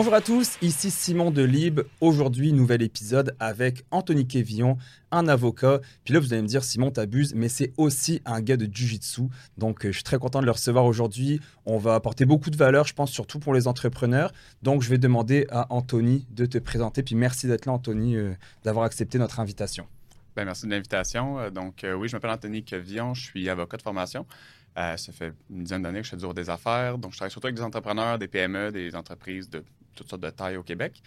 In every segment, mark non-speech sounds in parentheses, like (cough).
Bonjour à tous, ici Simon Delibes. Aujourd'hui, nouvel épisode avec Anthony Kévillon, un avocat. Puis là, vous allez me dire, Simon, t'abuses, mais c'est aussi un gars de Jiu-Jitsu. Donc, euh, je suis très content de le recevoir aujourd'hui. On va apporter beaucoup de valeur, je pense, surtout pour les entrepreneurs. Donc, je vais demander à Anthony de te présenter. Puis merci d'être là, Anthony, euh, d'avoir accepté notre invitation. Ben, merci de l'invitation. Euh, donc, oui, je m'appelle Anthony Kévillon, je suis avocat de formation. ça fait une dizaine d'années que je fais du des affaires. Donc, je travaille surtout avec des entrepreneurs, des PME, des entreprises de toutes sortes de tailles au Québec.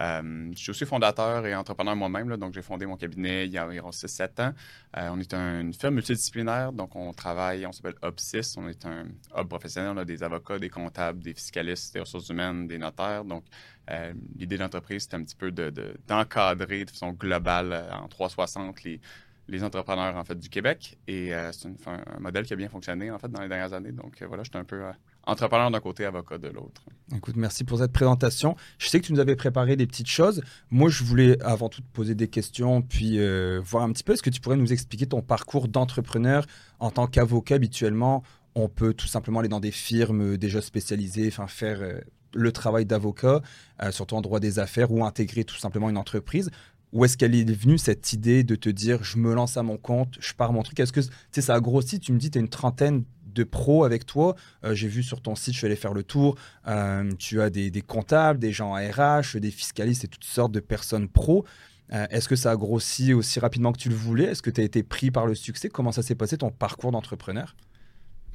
Euh, je suis aussi fondateur et entrepreneur moi-même, donc j'ai fondé mon cabinet il y a environ 6-7 ans. Euh, on est une firme multidisciplinaire, donc on travaille, on s'appelle Hub6, on est un hub professionnel, on a des avocats, des comptables, des fiscalistes, des ressources humaines, des notaires. Donc euh, l'idée de l'entreprise, c'est un petit peu d'encadrer de, façon globale en 360 les, les entrepreneurs en fait du Québec et c'est un modèle qui a bien fonctionné en fait dans les dernières années. Donc voilà, je suis un peu entrepreneur d'un côté, avocat de l'autre. Écoute, merci pour cette présentation. Je sais que tu nous avais préparé des petites choses. Moi, je voulais avant tout te poser des questions, puis euh, voir un petit peu, est-ce que tu pourrais nous expliquer ton parcours d'entrepreneur en tant qu'avocat? Habituellement on peut tout simplement aller dans des firmes déjà spécialisées, enfin faire euh, le travail d'avocat, euh, surtout en droit des affaires, ou intégrer tout simplement une entreprise. Où est-ce qu'elle est venue cette idée de te dire je me lance à mon compte, je pars mon truc? Est-ce que ça a grossi? Tu me dis tu as une trentaine de pros avec toi. Euh, j'ai vu sur ton site, je suis allé faire le tour, euh, tu as des, comptables, des gens à RH, des fiscalistes et toutes sortes de personnes pros. Euh, est-ce que ça a grossi aussi rapidement que tu le voulais? Est-ce que tu as été pris par le succès? Comment ça s'est passé ton parcours d'entrepreneur?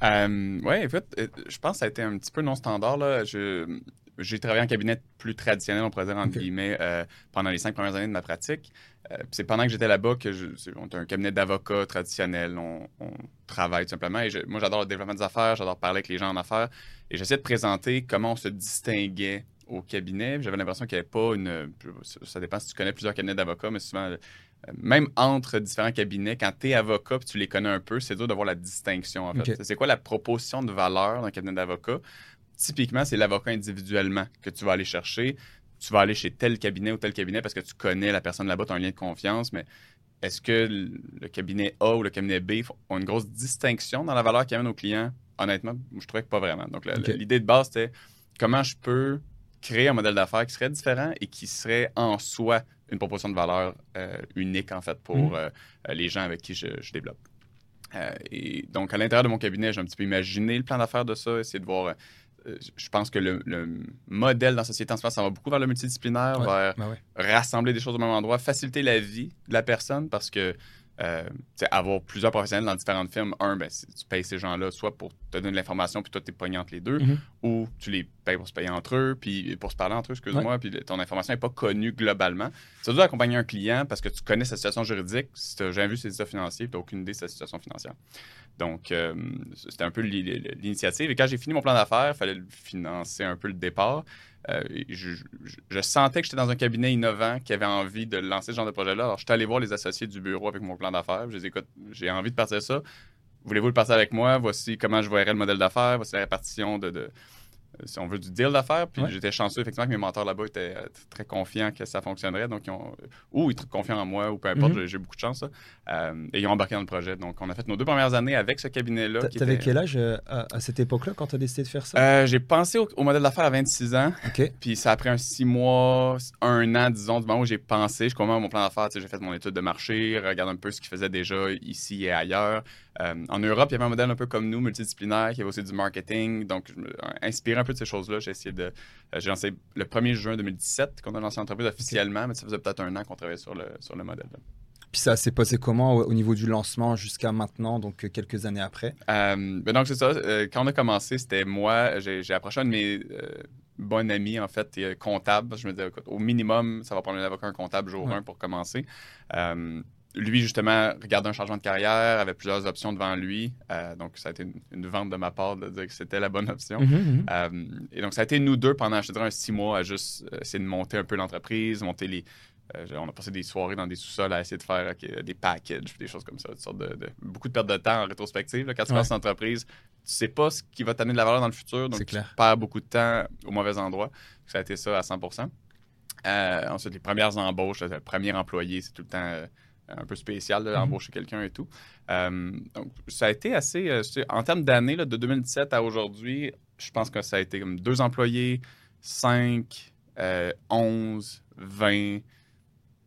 Oui, en fait, je pense que ça a été un petit peu non standard. Là. Je, j'ai travaillé en cabinet plus traditionnel, on pourrait dire, entre guillemets, euh, pendant les cinq premières années de ma pratique. Euh, c'est pendant que j'étais là-bas que je, on un cabinet d'avocats traditionnel. On, travaille tout simplement. Et moi, j'adore le développement des affaires, j'adore parler avec les gens en affaires. Et j'essaie de présenter comment on se distinguait au cabinet. J'avais l'impression qu'il n'y avait pas une. Ça dépend si tu connais plusieurs cabinets d'avocats, mais souvent, euh, même entre différents cabinets, quand tu es avocat et tu les connais un peu, c'est dur d'avoir la distinction. En fait. C'est quoi la proposition de valeur d'un cabinet d'avocats? Typiquement, c'est l'avocat individuellement que tu vas aller chercher. Tu vas aller chez tel cabinet ou tel cabinet parce que tu connais la personne là-bas, tu as un lien de confiance, mais est-ce que le cabinet A ou le cabinet B ont une grosse distinction dans la valeur qu'ils amènent aux clients? Honnêtement, je trouvais que pas vraiment. Donc, l'idée de base, c'était comment je peux créer un modèle d'affaires qui serait différent et qui serait en soi une proposition de valeur euh, unique, en fait, pour mhm. euh, les gens avec qui je, développe. Euh, et donc, à l'intérieur de mon cabinet, j'ai un petit peu imaginé le plan d'affaires de ça, essayer de voir euh, je pense que le, modèle dans la société en ce moment, ça va beaucoup vers le multidisciplinaire, vers ben rassembler des choses au même endroit, faciliter la vie de la personne parce que euh, avoir plusieurs professionnels dans différentes firmes, un, ben, tu payes ces gens-là soit pour te donner de l'information, puis toi, tu es pogné entre les deux, mm-hmm. ou tu les payes pour se payer entre eux, puis pour se parler entre eux, excuse-moi, puis ton information n'est pas connue globalement. Ça doit accompagner un client parce que tu connais sa situation juridique. Si tu n'as jamais vu ses états financiers, tu n'as aucune idée de sa situation financière. Donc, euh, c'était un peu l'initiative. Et quand j'ai fini mon plan d'affaires, il fallait financer un peu le départ. Euh, je, sentais que j'étais dans un cabinet innovant qui avait envie de lancer ce genre de projet-là. Alors, je suis allé voir les associés du bureau avec mon plan d'affaires. Je les écoute, j'ai envie de partir ça. Voulez-vous le passer avec moi? Voici comment je verrais le modèle d'affaires. Voici la répartition de si on veut, du deal d'affaires. Puis j'étais chanceux, effectivement, que mes mentors là-bas étaient euh, très confiants que ça fonctionnerait. Donc, ils ont, ou ils étaient confiants en moi, ou peu importe, mhm. j'ai beaucoup de chance. Euh, et ils ont embarqué dans le projet. Donc, on a fait nos deux premières années avec ce cabinet-là. Tu avais quel âge à, cette époque-là quand tu as décidé de faire ça? j'ai pensé au, modèle d'affaires à 26 ans. (laughs) Puis ça a pris un six mois, un an, disons, du moment où j'ai pensé. Je commence mon plan d'affaires. J'ai fait mon étude de marché, regarde un peu ce qu'ils faisaient déjà ici et ailleurs. En Europe, il y avait un modèle un peu comme nous, multidisciplinaire, qui avait aussi du marketing. Donc, me inspiré un peu de ces choses-là. J'ai essayé de. Euh, j'ai lancé le 1er juin 2017 qu'on a lancé l'entreprise officiellement, mais ça faisait peut-être un an qu'on travaillait sur le, sur le modèle. Puis ça s'est passé comment au, niveau du lancement jusqu'à maintenant, donc euh, quelques années après? Euh, ben donc, c'est ça. quand on a commencé, c'était moi. J'ai approché un de mes bons amis, en fait, comptable. Je me disais, au minimum, ça va prendre un avocat, un comptable jour 1 pour commencer lui, justement, regardait un changement de carrière, avait plusieurs options devant lui. Euh, donc, ça a été une, vente de ma part de dire que c'était la bonne option. Mhm, mhm. Euh, et donc, ça a été nous deux pendant, je dirais, un six mois à juste essayer de monter un peu l'entreprise, monter les. Euh, on a passé des soirées dans des sous-sols à essayer de faire des packages, des choses comme ça, de, beaucoup de perte de temps en rétrospective. quand tu lances une entreprise, tu sais pas ce qui va t'amener de la valeur dans le futur, donc tu perds beaucoup de temps au mauvais endroit. Ça a été ça à 100% Ensuite, les premières embauches, le premier employé, c'est tout le temps un peu spécial d'embaucher mhm. quelqu'un et tout. Euh, donc, ça a été assez. Euh, en termes d'années, de 2017 à aujourd'hui, je pense que ça a été comme deux employés, cinq 11, 20,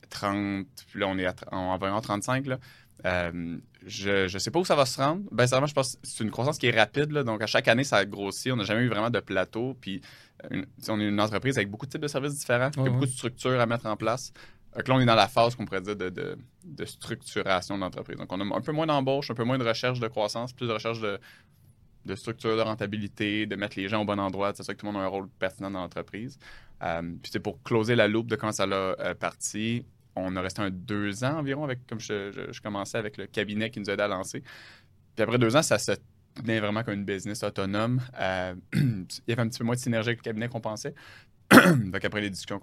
30, puis là, on est à, environ 35. Là. Euh, je ne sais pas où ça va se rendre. Ben, je pense que c'est une croissance qui est rapide. donc, à chaque année, ça grossit. On n'a jamais eu vraiment de plateau. Puis, on est une entreprise avec beaucoup de types de services différents, beaucoup de structures à mettre en place. Donc là, on est dans la phase qu'on pourrait dire de, de, structuration d'entreprise. Donc, on a un peu moins d'embauche, un peu moins de recherche de croissance, plus de recherche de, de structure, de rentabilité, de mettre les gens au bon endroit, c'est ça que tout le monde a un rôle pertinent dans l'entreprise. Euh, puis c'est pour closer la loupe de quand ça l'a euh, parti. On a resté un deux ans environ avec, comme je, commençais avec le cabinet qui nous aidait à lancer. Puis après deux ans, ça se tenait vraiment comme une business autonome. Euh, (clears throat) il y avait un petit peu moins de synergie avec le cabinet qu'on pensait. (clears throat) Donc après les discussions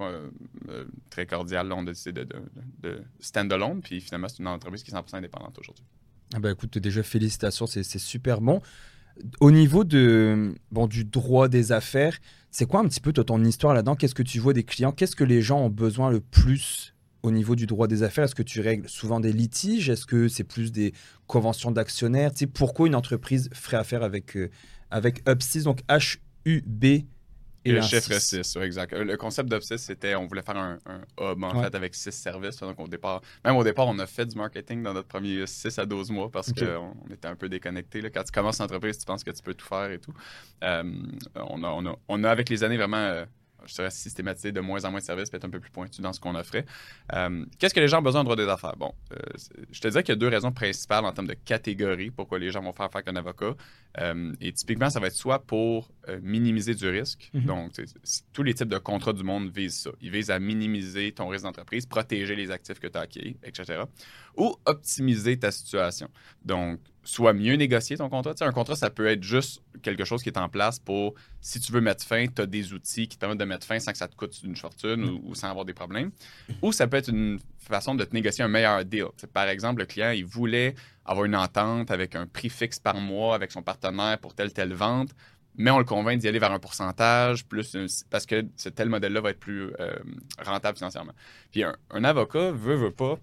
très cordiales, on a décidé de, de, stand-alone. Puis finalement, c'est une entreprise qui est 100% indépendante aujourd'hui. Ah ben écoute, déjà félicitations, c'est super bon. Au niveau de, bon, du droit des affaires, c'est quoi un petit peu ton histoire là-dedans? Qu'est-ce que tu vois des clients? Qu'est-ce que les gens ont besoin le plus au niveau du droit des affaires? Est-ce que tu règles souvent des litiges? Est-ce que c'est plus des conventions d'actionnaires? Pourquoi une entreprise ferait affaire avec, euh, avec Up6, donc H-U-B et le chiffre 6, exact. Euh, le concept d'Obsys, c'était on voulait faire un, hub en fait avec 6 services. Donc au départ, même au départ, on a fait du marketing dans notre premier 6 à 12 mois parce qu'on était un peu déconnecté. Quand tu commences une entreprise, tu penses que tu peux tout faire et tout. Euh, on, a, on, a, on, a, avec les années, vraiment euh, je dirais, systématiser de moins en moins de services, peut-être un peu plus pointu dans ce qu'on offrait. Euh, Qu'est-ce que les gens ont besoin en droit des affaires? Bon, euh, je te disais qu'il y a deux raisons principales en termes de catégorie pourquoi les gens vont faire affaire avec un avocat. Euh, et typiquement, ça va être soit pour minimiser du risque. Mhm. Donc, tous les types de contrats du monde visent ça. Ils visent à minimiser ton risque d'entreprise, protéger les actifs que tu as acquis, etc. Ou optimiser ta situation. Donc, soit mieux négocier ton contrat. un contrat, ça peut être juste quelque chose qui est en place pour, si tu veux mettre fin, tu as des outils qui te permettent de mettre fin sans que ça te coûte une fortune ou, sans avoir des problèmes. Ou ça peut être une façon de te négocier un meilleur deal. par exemple, le client, il voulait avoir une entente avec un prix fixe par mois avec son partenaire pour telle, telle vente, mais on le convainc d'y aller vers un pourcentage, plus parce que ce tel modèle-là va être plus euh, rentable financièrement. Puis un, avocat veut, veut pas,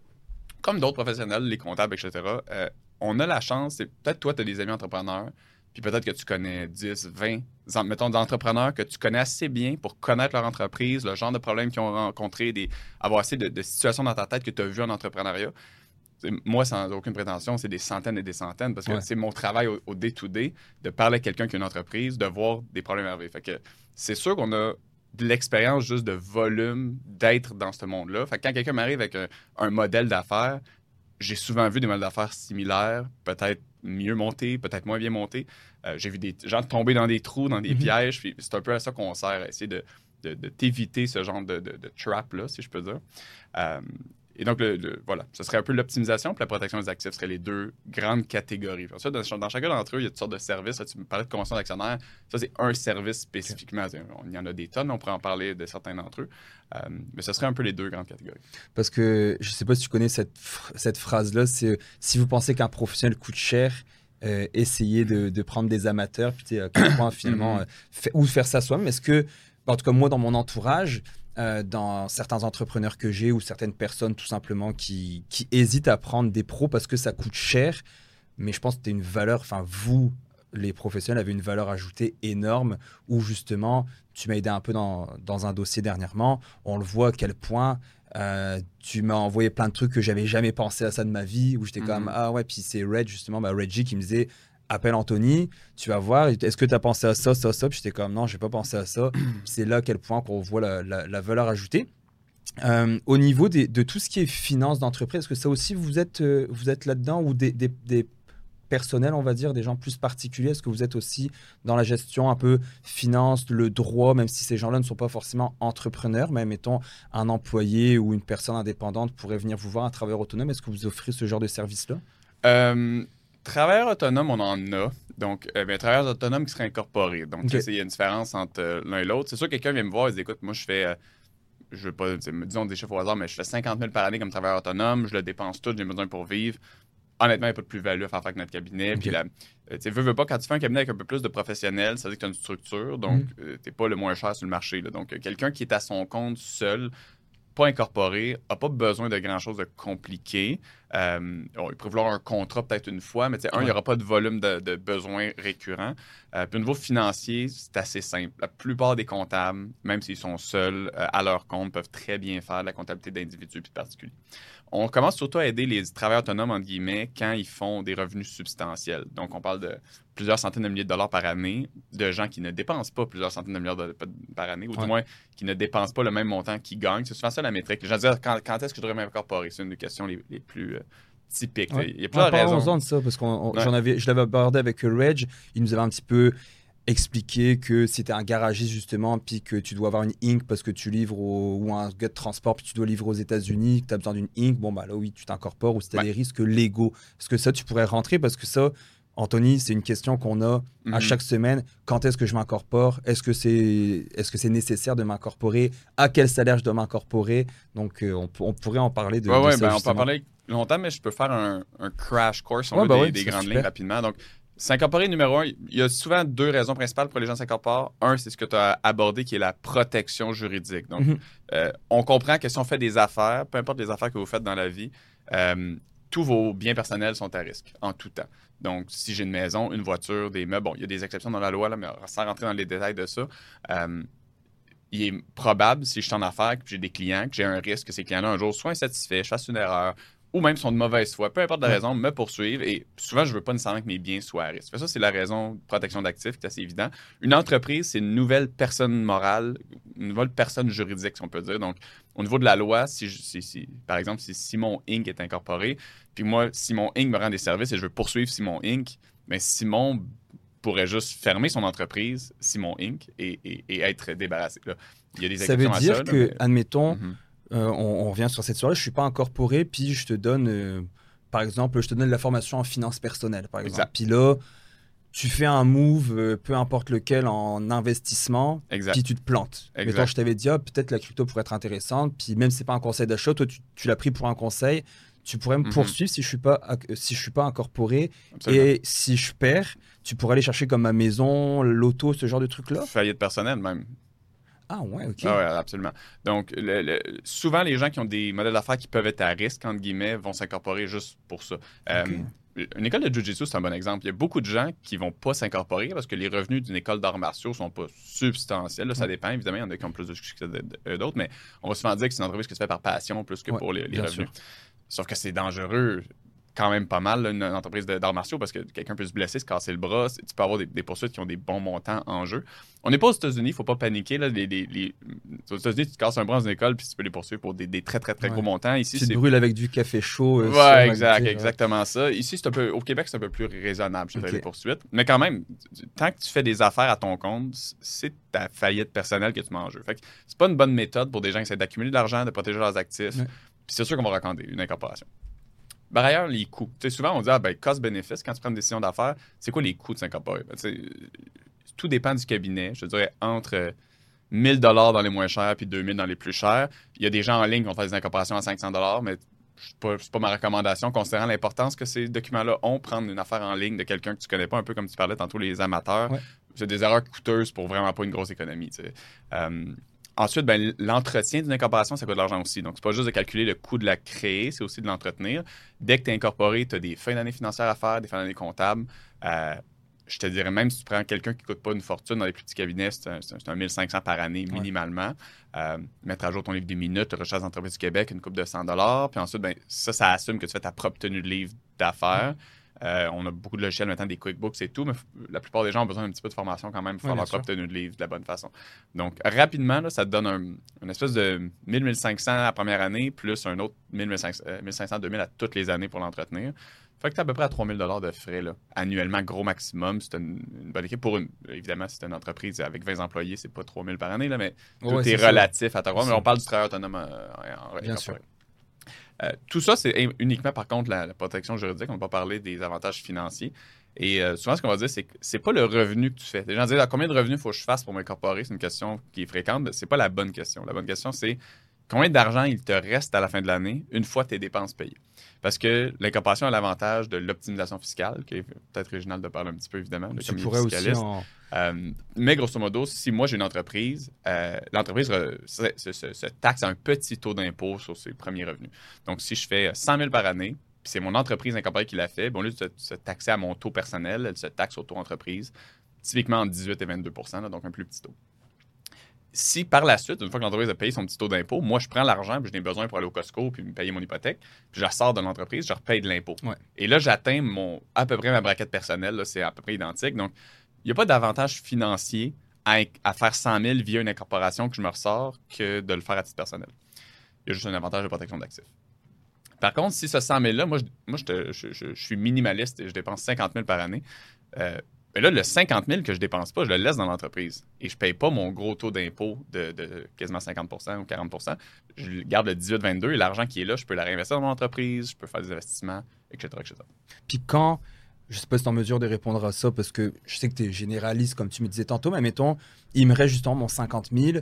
comme d'autres professionnels, les comptables, etc., on a la chance, c'est peut-être toi, tu as des amis entrepreneurs, puis peut-être que tu connais 10, 20, mettons, d'entrepreneurs que tu connais assez bien pour connaître leur entreprise, le genre de problèmes qu'ils ont rencontrés, des, avoir assez de, situations dans ta tête que tu as vues en entrepreneuriat. Moi, sans aucune prétention, c'est des centaines et des centaines parce que c'est mon travail au day-to-day de parler à quelqu'un qui a une entreprise, de voir des problèmes arriver. Fait que c'est sûr qu'on a de l'expérience juste de volume d'être dans ce monde-là. Fait que quand quelqu'un m'arrive avec un modèle d'affaires, j'ai souvent vu des modèles d'affaires similaires, peut-être mieux montés, peut-être moins bien montés. Euh, j'ai vu des gens tomber dans des trous, dans des mhm. pièges. Puis c'est un peu à ça qu'on sert, à essayer de, de, t'éviter ce genre de, de trap-là, si je peux dire. Euh, et donc, voilà, ce serait un peu l'optimisation, puis la protection des actifs seraient les deux grandes catégories. Ensuite, dans, dans, chacun d'entre eux, il y a toutes sortes de services. tu me parlais de convention d'actionnaire. Ça, c'est un service spécifiquement. Il y en a des tonnes, on pourrait en parler de certains d'entre eux. Euh, mais ce serait un peu les deux grandes catégories. Parce que je ne sais pas si tu connais cette, cette phrase-là, c'est si vous pensez qu'un professionnel coûte cher, euh, essayez de, de, prendre des amateurs, puis à quel point finalement, euh, ou faire ça soi-même. Est-ce que, en tout cas, moi, dans mon entourage, euh, dans certains entrepreneurs que j'ai ou certaines personnes tout simplement qui, qui, hésitent à prendre des pros parce que ça coûte cher. Mais je pense que c'était une valeur, enfin vous, les professionnels, avez une valeur ajoutée énorme où justement, tu m'as aidé un peu dans, dans, un dossier dernièrement. On le voit à quel point euh, tu m'as envoyé plein de trucs que j'avais jamais pensé à ça de ma vie, où j'étais comme, mhm. ah ouais, puis c'est Red, justement, bah, Reggie qui me disait, appelle Anthony, tu vas voir, est-ce que tu as pensé à ça, ça, ça? Puis j'étais comme non, j'ai pas pensé à ça. (clears throat) c'est là à quel point qu'on voit la, valeur ajoutée. Euh, au niveau de tout ce qui est finance d'entreprise, est-ce que ça aussi vous êtes, euh, vous êtes là-dedans ou des, personnels, on va dire, des gens plus particuliers? Est-ce que vous êtes aussi dans la gestion un peu finance, le droit, même si ces gens-là ne sont pas forcément entrepreneurs, mais mettons un employé ou une personne indépendante pourrait venir vous voir, un travailleur autonome, est-ce que vous offrez ce genre de service-là? Euh, Travailleurs autonomes, on en a. Donc, euh, ben, travailleurs autonomes qui seraient incorporés. Donc, il y a une différence entre euh, l'un et l'autre. C'est sûr que quelqu'un vient me voir et dit Écoute, moi, je fais, euh, je veux pas, disons des chiffres au hasard, mais je fais 50 000 par année comme travailleur autonome, je le dépense tout, j'ai besoin pour vivre. Honnêtement, il n'y a pas de plus-value à faire avec notre cabinet. Puis, tu veux, veux pas, quand tu fais un cabinet avec un peu plus de professionnels, ça veut dire que tu as une structure, donc mhm. tu n'es pas le moins cher sur le marché. Donc, quelqu'un qui est à son compte seul, pas incorporé, n'a pas besoin de grand-chose de compliqué. Euh, il peut vouloir un contrat peut-être une fois, mais un, il n'y aura pas de volume de, besoins récurrents. Euh, puis au niveau financier, c'est assez simple. La plupart des comptables, même s'ils sont seuls euh, à leur compte, peuvent très bien faire la comptabilité d'individus et de particuliers. On commence surtout à aider les travailleurs autonomes, entre guillemets, quand ils font des revenus substantiels. Donc, on parle de plusieurs centaines de milliers de dollars par année de gens qui ne dépensent pas plusieurs centaines de milliards de, par année, ou du moins qui ne dépensent pas le même montant qu'ils gagnent. C'est souvent ça la métrique. Les gens disent quand, quand est-ce que je devrais m'incorporer? C'est une des questions les, plus. Euh, typiques. Il y a plusieurs raisons. de ça, parce que je l'avais abordé avec Reg. Il nous avait un petit peu expliquer que si tu un garagiste justement, puis que tu dois avoir une Inc parce que tu livres ou un gars de transport, puis tu dois livrer aux États-Unis, que tu as besoin d'une Inc, bon bah là oui, tu t'incorpores ou si tu as des risques légaux. Est-ce que ça, tu pourrais rentrer? Parce que ça, Anthony, c'est une question qu'on a à mhm. chaque semaine. Quand est-ce que je m'incorpore? Est-ce que c'est est -ce c'est nécessaire de m'incorporer? À quel salaire je dois m'incorporer? Donc, euh, on, pourrait en parler de, ouais, ben, On peut en parler longtemps, mais je peux faire un, crash course, on bah des, grandes lignes rapidement. Donc, S'incorporer, numéro un, il y a souvent deux raisons principales pour les gens s'incorporent. Un, c'est ce que tu as abordé qui est la protection juridique. Donc, mhm. euh, on comprend que si on fait des affaires, peu importe les affaires que vous faites dans la vie, euh, tous vos biens personnels sont à risque en tout temps. Donc, si j'ai une maison, une voiture, des meubles, bon, il y a des exceptions dans la loi, là, mais sans rentrer dans les détails de ça, euh, il est probable, si je suis en affaires, que j'ai des clients, que j'ai un risque que ces clients-là, un jour, soient insatisfaits, je fasse une erreur, ou même sont de mauvaise foi, peu importe la raison, me poursuivre. Et souvent, je ne veux pas nécessairement que mes biens soient à risque. Ça, c'est la raison de protection d'actifs qui est assez évident. Une entreprise, c'est une nouvelle personne morale, une nouvelle personne juridique, si on peut dire. Donc, au niveau de la loi, si, si, par exemple, si Simon Inc. est incorporé, puis moi, Simon Inc. me rend des services et je veux poursuivre Simon Inc., mais Simon pourrait juste fermer son entreprise, Simon Inc., et, être débarrassé. Il y a des ça veut dire que, admettons, mhm. Euh, on, revient sur cette soirée, je suis pas incorporé, puis je te donne, euh, par exemple, je te donne de la formation en finance personnelle, par exemple. Puis là, tu fais un move, euh, peu importe lequel, en investissement, puis tu te plantes. Mais toi, je t'avais dit, ah, peut-être la crypto pourrait être intéressante, puis même si c'est pas un conseil d'achat, toi, tu, l'as pris pour un conseil, tu pourrais me mhm. poursuivre si je suis pas si je suis pas incorporé et si je perds tu pourrais aller chercher comme ma maison l'auto ce genre de truc là faillite personnelle même ah ouais, ok. Ah ouais, absolument. Donc, souvent, les gens qui ont des modèles d'affaires qui peuvent être à risque, entre guillemets, vont s'incorporer juste pour ça. Euh, une école de Jiu-Jitsu, c'est un bon exemple. Il y a beaucoup de gens qui vont pas s'incorporer parce que les revenus d'une école d'arts martiaux sont pas substantiels. ça dépend, évidemment. Il y en a qui ont plus de succès que d'autres, mais on va souvent dire que c'est une entreprise qui se fait par passion plus que pour les, revenus. Sauf que c'est dangereux quand même pas mal, une entreprise d'arts martiaux, parce que quelqu'un peut se blesser, se casser le bras. Tu peux avoir des, poursuites qui ont des bons montants en jeu. On n'est pas aux États-Unis, il ne faut pas paniquer. Là, les, Aux États-Unis, tu te casses un bras dans une école, puis tu peux les poursuivre pour des, très, très, très gros montants. Ici, tu te brûles avec du café chaud. Euh, ouais, exact, exactement ça. Ici, c'est un peu... au Québec, c'est un peu plus raisonnable, je dirais, les poursuites. Mais quand même, tant que tu fais des affaires à ton compte, c'est ta faillite personnelle que tu mets en jeu. Fait que c'est pas une bonne méthode pour des gens qui essaient d'accumuler de l'argent, de protéger leurs actifs. Puis c'est sûr qu'on va raconter une incorporation. Par ailleurs, les coûts. souvent, on dit, ah, ben, cost-bénéfice, quand tu prends une décision d'affaires, c'est quoi les coûts de s'incorporer? Ben, tout dépend du cabinet. Je dirais entre 1000 dollars dans les moins chers puis 2000 dans les plus chers. Il y a des gens en ligne qui vont faire des incorporations à 500 dollars, mais ce n'est pas, ma recommandation, considérant l'importance que ces documents-là ont, prendre une affaire en ligne de quelqu'un que tu connais pas, un peu comme tu parlais tantôt, les amateurs. C'est des erreurs coûteuses pour vraiment pas une grosse économie. Euh, Ensuite, ben, l'entretien d'une incorporation, ça coûte de l'argent aussi. Donc, c'est pas juste de calculer le coût de la créer, c'est aussi de l'entretenir. Dès que tu es incorporé, tu as des fins d'année financières à faire, des fins d'année comptables. Euh, je te dirais même si tu prends quelqu'un qui ne coûte pas une fortune dans les plus petits cabinets, c'est un, 1500 par année minimalement. Euh, mettre à jour ton livre des minutes, recherche d'entreprise du Québec, une coupe de 100 Puis ensuite, ben, ça, ça assume que tu fais ta propre tenue de livre d'affaires. Euh, on a beaucoup de logiciels maintenant, des QuickBooks et tout, mais la plupart des gens ont besoin d'un petit peu de formation quand même pour faire leur propre tenue de livre de la bonne façon. Donc, rapidement, ça te donne un, une espèce de 1000-1500 la première année, plus un autre 1500-2000 à toutes les années pour l'entretenir. Fait que tu à peu près à 3000 de frais là, annuellement, gros maximum. C'est une, bonne équipe. Pour une, évidemment, c'est une entreprise avec 20 employés, c'est pas 3000 par année, là, mais tout est, relatif à ta Mais on parle du travail autonome euh, en, Bien sûr. Euh, tout ça, c'est uniquement, par contre, la, protection juridique. On ne va pas parler des avantages financiers. Et euh, souvent, ce qu'on va dire, c'est que c'est pas le revenu que tu fais. Les gens disent ah, combien de revenus faut que je fasse pour m'incorporer? C'est une question qui est fréquente. C'est pas la bonne question. La bonne question, c'est combien d'argent il te reste à la fin de l'année une fois tes dépenses payées? Parce que l'incorporation a l'avantage de l'optimisation fiscale, qui est peut-être original de parler un petit peu, évidemment. De tu pourrais aussi euh, mais grosso modo, si moi j'ai une entreprise, euh, l'entreprise se, taxe à un petit taux d'impôt sur ses premiers revenus. Donc, si je fais 100 000 par année, puis c'est mon entreprise incorporée qui l'a fait, bon, lieu de se, taxer à mon taux personnel, elle se taxe au taux entreprise, typiquement entre 18 et 22% donc un plus petit taux si par la suite, une fois que l'entreprise a payé son petit taux d'impôt, moi, je prends l'argent, puis je n'ai besoin pour aller au Costco, puis me payer mon hypothèque, puis je la sors de l'entreprise, je repaye de l'impôt. Et là, j'atteins mon à peu près ma braquette personnelle, c'est à peu près identique. Donc, il n'y a pas d'avantage financier à, faire 100 000 via une incorporation que je me ressors que de le faire à titre personnel. Il y a juste un avantage de protection d'actifs. Par contre, si ce 100 000-là, moi, je, moi je, suis minimaliste et je dépense 50 000 par année. Euh, mais là, le 50 000 que je dépense pas, je le laisse dans l'entreprise. Et je ne paye pas mon gros taux d'impôt de, quasiment 50% ou 40% Je garde le 18-22 et l'argent qui est là, je peux la réinvestir dans mon entreprise, je peux faire des investissements, etc. etc. Puis quand, je ne sais pas si tu es en mesure de répondre à ça, parce que je sais que tu es généraliste, comme tu me disais tantôt, mais mettons, il me reste justement mon 50 000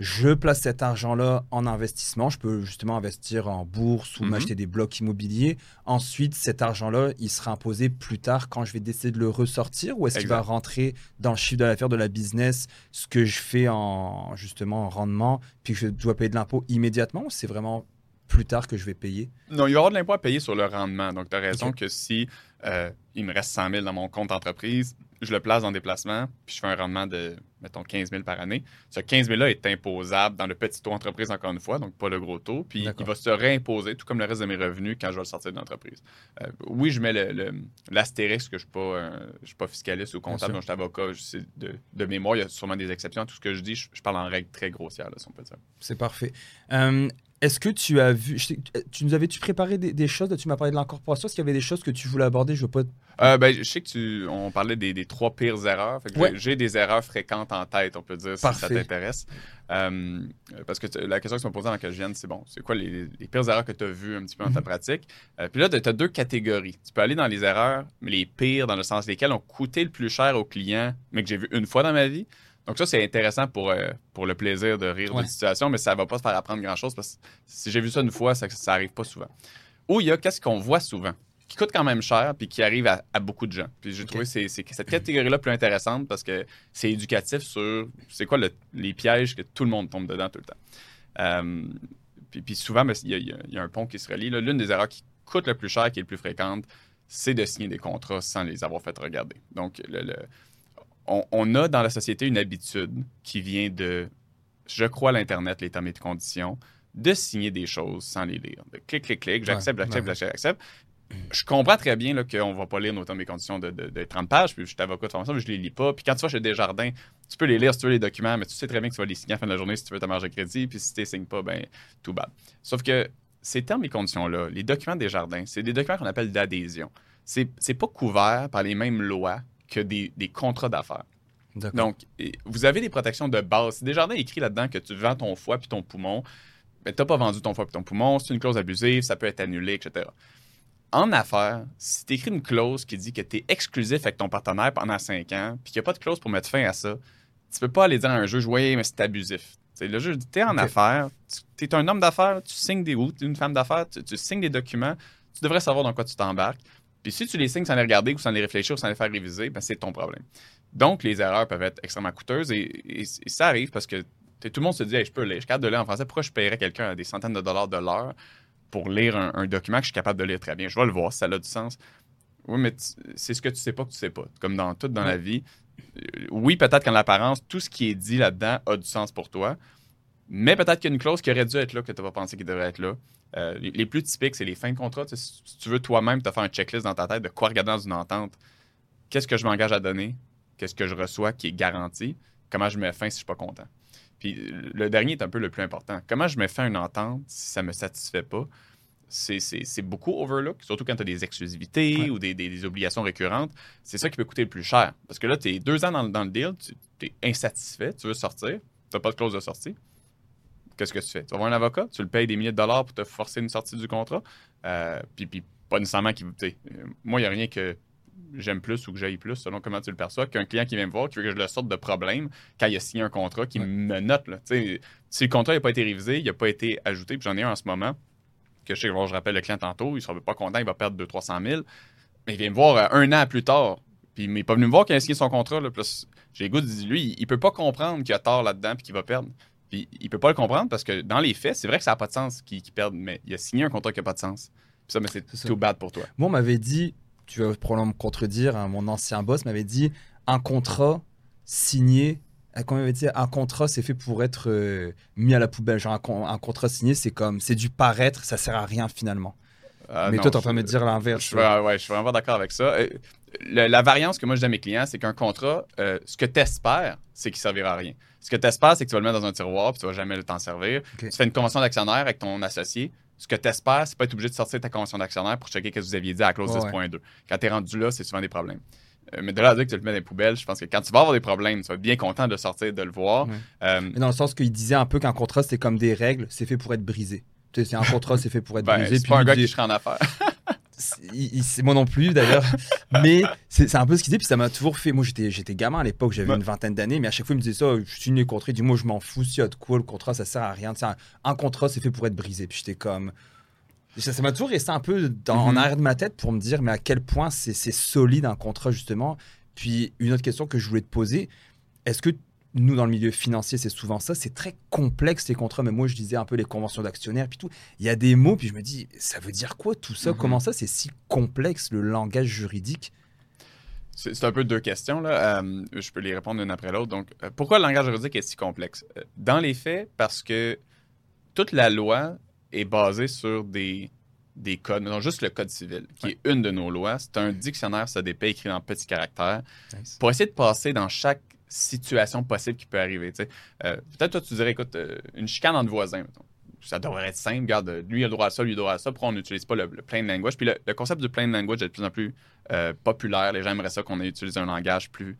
je place cet argent-là en investissement. Je peux justement investir en bourse ou mhm. m'acheter des blocs immobiliers. Ensuite, cet argent-là, il sera imposé plus tard quand je vais décider de le ressortir ou est-ce qu'il va rentrer dans le chiffre d'affaires de la business, ce que je fais en justement en rendement, puis que je dois payer de l'impôt immédiatement ou c'est vraiment plus tard que je vais payer? Non, il y aura de l'impôt à payer sur le rendement. Donc, tu as raison que si euh, il me reste 100 000 dans mon compte d'entreprise, je le place en déplacement, puis je fais un rendement de, mettons, 15 000 par année. Ce 15 000-là est imposable dans le petit taux entreprise, encore une fois, donc pas le gros taux. Puis il va se réimposer, tout comme le reste de mes revenus, quand je vais le sortir de l'entreprise. Euh, oui, je mets l'astérisque, que je ne suis, pas fiscaliste ou comptable, donc je suis avocat. de, de, mémoire, il y a sûrement des exceptions. Tout ce que je dis, je, parle en règle très grossière, là, si on peut dire. C'est parfait. Euh, est-ce que tu as vu, tu nous avais-tu préparé des, choses, tu m'as parlé de l'incorporation, est-ce qu'il y avait des choses que tu voulais aborder, je veux pas... Euh, ben, je sais que tu, on parlait des, trois pires erreurs, j'ai des erreurs fréquentes en tête, on peut dire, si ça t'intéresse. Euh, parce que la question que tu m'as posée dans laquelle je viens, c'est bon, c'est quoi les, pires erreurs que tu as vues un petit peu dans ta mhm. pratique? Euh, puis là, tu as deux catégories. Tu peux aller dans les erreurs, mais les pires, dans le sens lesquelles ont coûté le plus cher au client, mais que j'ai vu une fois dans ma vie, donc ça, c'est intéressant pour, euh, pour le plaisir de rire de la situation, mais ça ne va pas te faire apprendre grand-chose parce que si j'ai vu ça une fois, ça n'arrive pas souvent. Ou il y a qu'est-ce qu'on voit souvent, qui coûte quand même cher puis qui arrive à, beaucoup de gens. Puis j'ai trouvé c'est, cette catégorie-là plus intéressante parce que c'est éducatif sur c'est quoi les pièges que tout le monde tombe dedans tout le temps. Euh, puis, souvent, ben, il y, a un pont qui se relie. L'une des erreurs qui coûte le plus cher, qui est le plus fréquente, c'est de signer des contrats sans les avoir fait regarder. Donc, le on, a dans la société une habitude qui vient de, je crois, l'Internet, les termes et conditions, de signer des choses sans les lire. De clic, clic, clic, j'accepte, j'accepte, j'accepte, Je comprends très bien qu'on ne va pas lire nos termes et conditions de, 30 pages, puis je suis avocat de formation, mais je ne les lis pas. Puis quand tu vas chez Desjardins, tu peux les lire si tu veux les documents, mais tu sais très bien que tu vas les signer à la fin de la journée si tu veux ta marge de crédit, puis si tu ne signes pas, ben tout bad. Sauf que ces termes et conditions-là, les documents des jardins, c'est des documents qu'on appelle d'adhésion. C'est, c'est pas couvert par les mêmes lois que des, contrats d'affaires. Donc, vous avez des protections de base. Si Desjardins écrit là-dedans que tu vends ton foie puis ton poumon, mais tu n'as pas vendu ton foie puis ton poumon, c'est une clause abusive, ça peut être annulé, etc. En affaires, si tu écris une clause qui dit que tu es exclusif avec ton partenaire pendant 5 ans, puis qu'il n'y a pas de clause pour mettre fin à ça, tu peux pas aller dire à un juge, oui, mais c'est abusif. le juge dit, tu es en affaires, tu es un homme d'affaires, tu signes des ou une femme d'affaires, tu, signes des documents, tu devrais savoir dans quoi tu t'embarques. Puis si tu les signes sans les regarder ou sans les réfléchir ou sans les faire réviser, ben c'est ton problème. Donc, les erreurs peuvent être extrêmement coûteuses et, ça arrive parce que tout le monde se dit je peux lire, je suis capable de lire en français, pourquoi je paierais quelqu'un des centaines de dollars de l'heure pour lire un, document que je suis capable de lire très bien? Je vais le voir, ça a du sens. Oui, mais c'est ce que tu sais pas que tu sais pas. Comme dans tout dans la vie. Euh, oui, peut-être qu'en apparence, tout ce qui est dit là-dedans a du sens pour toi, mais peut-être qu'il y a une clause qui aurait dû être là que tu n'as pas pensé qu'il devrait être là. Euh, les, plus typiques, c'est les fins de contrat. si tu veux toi-même te faire un checklist dans ta tête de quoi regarder dans une entente, qu'est-ce que je m'engage à donner, qu'est-ce que je reçois qui est garanti, comment je mets fin si je suis pas content. Puis le dernier est un peu le plus important. Comment je mets fin à une entente si ça me satisfait pas? C'est beaucoup overlook, surtout quand tu as des exclusivités ou des, obligations récurrentes. C'est ça qui peut coûter le plus cher. Parce que là, tu es deux ans dans, le deal, tu es insatisfait, tu veux sortir, tu n'as pas de clause de sortie qu'est-ce que tu fais? Tu vas voir un avocat, tu le payes des milliers de dollars pour te forcer une sortie du contrat, euh, puis, puis pas nécessairement qu'il. Euh, moi, il n'y a rien que j'aime plus ou que j'aille plus, selon comment tu le perçois, qu'un client qui vient me voir, qui veut que je le sorte de problème quand il a signé un contrat, qui me note. Là. Si le contrat n'a pas été révisé, il n'a pas été ajouté, puis j'en ai un en ce moment, que je sais que je rappelle le client tantôt, il ne sera pas content, il va perdre 200-300 000, mais il vient me voir euh, un an plus tard, puis il n'est pas venu me voir qu'il a signé son contrat. Là, plus j'ai le goût de dire, lui, il, ne peut pas comprendre qu'il a tort là-dedans puis qu'il va perdre. Puis il peut pas le comprendre parce que dans les faits, c'est vrai que ça n'a pas de sens qu'il perde, mais il a signé un contrat qui n'a pas de sens. Puis ça, mais c'est too bad pour toi. Moi, on m'avait dit, tu vas probablement me contredire, hein, mon ancien boss m'avait dit un contrat signé. Quand dit un contrat, c'est fait pour être euh, mis à la poubelle. Genre, un, contrat signé, c'est comme, c'est du paraître, ça sert à rien finalement. Ah, mais toi, tu es en train de me dire l'inverse. Je, ouais, je suis vraiment d'accord avec ça. Euh, la variance que moi je dis à mes clients, c'est qu'un contrat, euh, ce que tu espères, c'est qu'il ne servira à rien. Ce que tu espères, c'est que tu vas le mettre dans un tiroir et tu ne vas jamais t'en servir. Tu fais une convention d'actionnaire avec ton associé. Ce que tu espères, c'est pas être obligé de sortir ta convention d'actionnaire pour checker ce que vous aviez dit à la clause 10.2. Quand tu es rendu là, c'est souvent des problèmes. Euh, mais de là à dire que tu le mets dans les poubelles, je pense que quand tu vas avoir des problèmes, tu vas être bien content de sortir, de le voir. Euh, mais dans le sens qu'il disait un peu qu'un contrat, c'est comme des règles, c'est fait pour être brisé. c'est un contrat, c'est fait pour être (laughs) ben, brisé. C'est pas un gars qui serait en affaires. C'est moi non plus d'ailleurs, mais c'est un peu ce qu'il dit. Puis ça m'a toujours fait. Moi, j'étais gamin à l'époque, j'avais une vingtaine d'années, mais à chaque fois, il me disait ça. Je suis une contrat. Il dit Moi, je m'en fous. Si y a de quoi, le contrat, ça sert à rien. Un, un, contrat, c'est fait pour être brisé. Puis j'étais comme. Ça m'a toujours resté un peu dans, en mhm. arrière de ma tête pour me dire, mais à quel point c'est solide un contrat, justement. Puis une autre question que je voulais te poser est-ce que nous, dans le milieu financier, c'est souvent ça. C'est très complexe, les contrats. Mais moi, je disais un peu les conventions d'actionnaires, puis tout. Il y a des mots, puis je me dis, ça veut dire quoi tout ça? Mhm. Comment ça, c'est si complexe, le langage juridique? C'est un peu deux questions. Là. Euh, je peux les répondre l'une après l'autre. Donc, euh, pourquoi le langage juridique est si complexe? Euh, dans les faits, parce que toute la loi est basée sur des, des codes, non juste le code civil, qui est une de nos lois. C'est un dictionnaire CDP écrit en petits caractères pour essayer de passer dans chaque situation possible qui peut arriver. Euh, peut-être toi, tu dirais, écoute, euh, une chicane entre voisins, ça devrait être simple. Regarde, lui, il a le droit à ça, lui, il a le droit à ça. Pourquoi on n'utilise pas le, plain language? Puis le, concept du plain language est de plus en plus euh, populaire. Les gens aimeraient ça qu'on ait utilisé un langage plus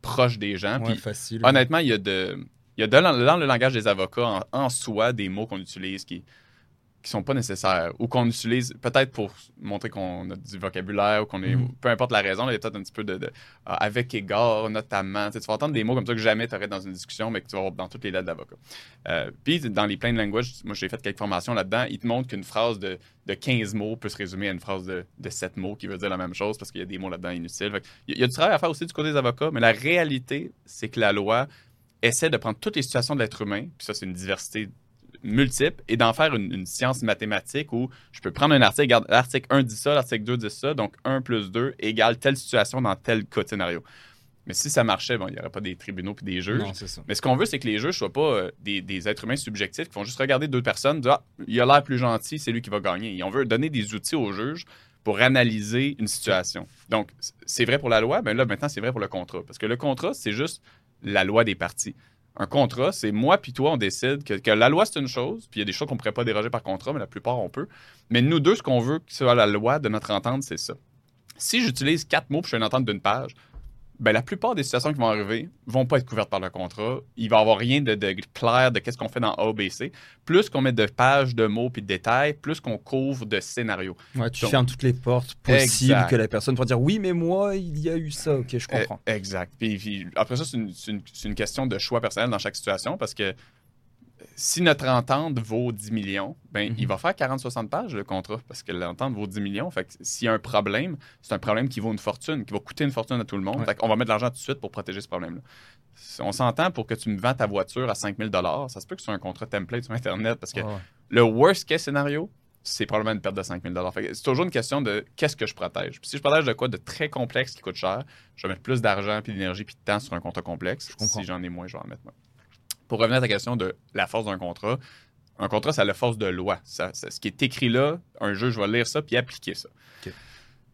proche des gens. Puis, facile. Honnêtement, il y a de. Il y a dans le langage des avocats en soi des mots qu'on utilise qui, qui sont pas nécessaires ou qu'on utilise peut-être pour montrer qu'on a du vocabulaire ou qu'on est mm. peu importe la raison il y a peut-être un petit peu de, euh, avec égard notamment. Tu, vas entendre des mots comme ça que jamais tu aurais dans une discussion mais que tu vas voir dans toutes les lettres d'avocat. Euh, puis dans les plain language moi j'ai fait quelques formations là-dedans. Ils te montrent qu'une phrase de, 15 mots peut se résumer à une phrase de, 7 mots qui veut dire la même chose parce qu'il y a des mots là-dedans inutiles. Il y a du travail à faire aussi du côté des avocats mais la réalité c'est que la loi essaie de prendre toutes les situations de l'être humain puis ça c'est une diversité multiples et d'en faire une, science mathématique où je peux prendre un article, regarde, l'article 1 dit ça, l'article 2 dit ça, donc 1 plus 2 égale telle situation dans tel cas scénario. Mais si ça marchait, bon, il n'y aurait pas des tribunaux puis des juges. Mais ce qu'on veut, c'est que les juges ne soient pas euh, des, êtres humains subjectifs qui vont juste regarder deux personnes, dire ah, il a l'air plus gentil, c'est lui qui va gagner. Et on veut donner des outils aux juges pour analyser une situation. Donc, c'est vrai pour la loi, mais là, maintenant, c'est vrai pour le contrat. Parce que le contrat, c'est juste la loi des parties. Un contrat, c'est moi puis toi, on décide que, la loi, c'est une chose, puis il y a des choses qu'on ne pourrait pas déroger par contrat, mais la plupart, on peut. Mais nous deux, ce qu'on veut que soit la loi de notre entente, c'est ça. Si j'utilise quatre mots pour je fais une entente d'une page, ben, la plupart des situations qui vont arriver vont pas être couvertes par le contrat. Il va y avoir rien de, clair de qu'est-ce qu'on fait dans A, B, C. Plus qu'on met de pages, de mots puis de détails, plus qu'on couvre de scénarios. Ouais, tu fermes toutes les portes possibles que la personne pourra dire oui, mais moi, il y a eu ça. Ok, je comprends. Eh, exact. Puis, après ça, c'est une, une, question de choix personnel dans chaque situation parce que si notre entente vaut 10 millions, ben, il mhm. va faire 40-60 pages le contrat parce que l'entente vaut 10 millions. Fait s'il y a un problème, c'est un problème qui vaut une fortune, qui va coûter une fortune à tout le monde. on va mettre de l'argent tout de suite pour protéger ce problème-là. On s'entend pour que tu me vends ta voiture à 5000 ça se peut que ce soit un contrat template sur Internet parce que le worst case scénario, c'est probablement une perte de 5000 C'est toujours une question de qu'est-ce que je protège. si je protège de quoi de très complexe qui coûte cher, je vais mettre plus d'argent, puis d'énergie, puis de temps sur un contrat complexe. Si j'en ai moins, je vais en mettre moins pour revenir à ta question de la force d'un contrat, un contrat, ça a la force de loi. ce qui est écrit là, un juge va lire ça puis appliquer ça.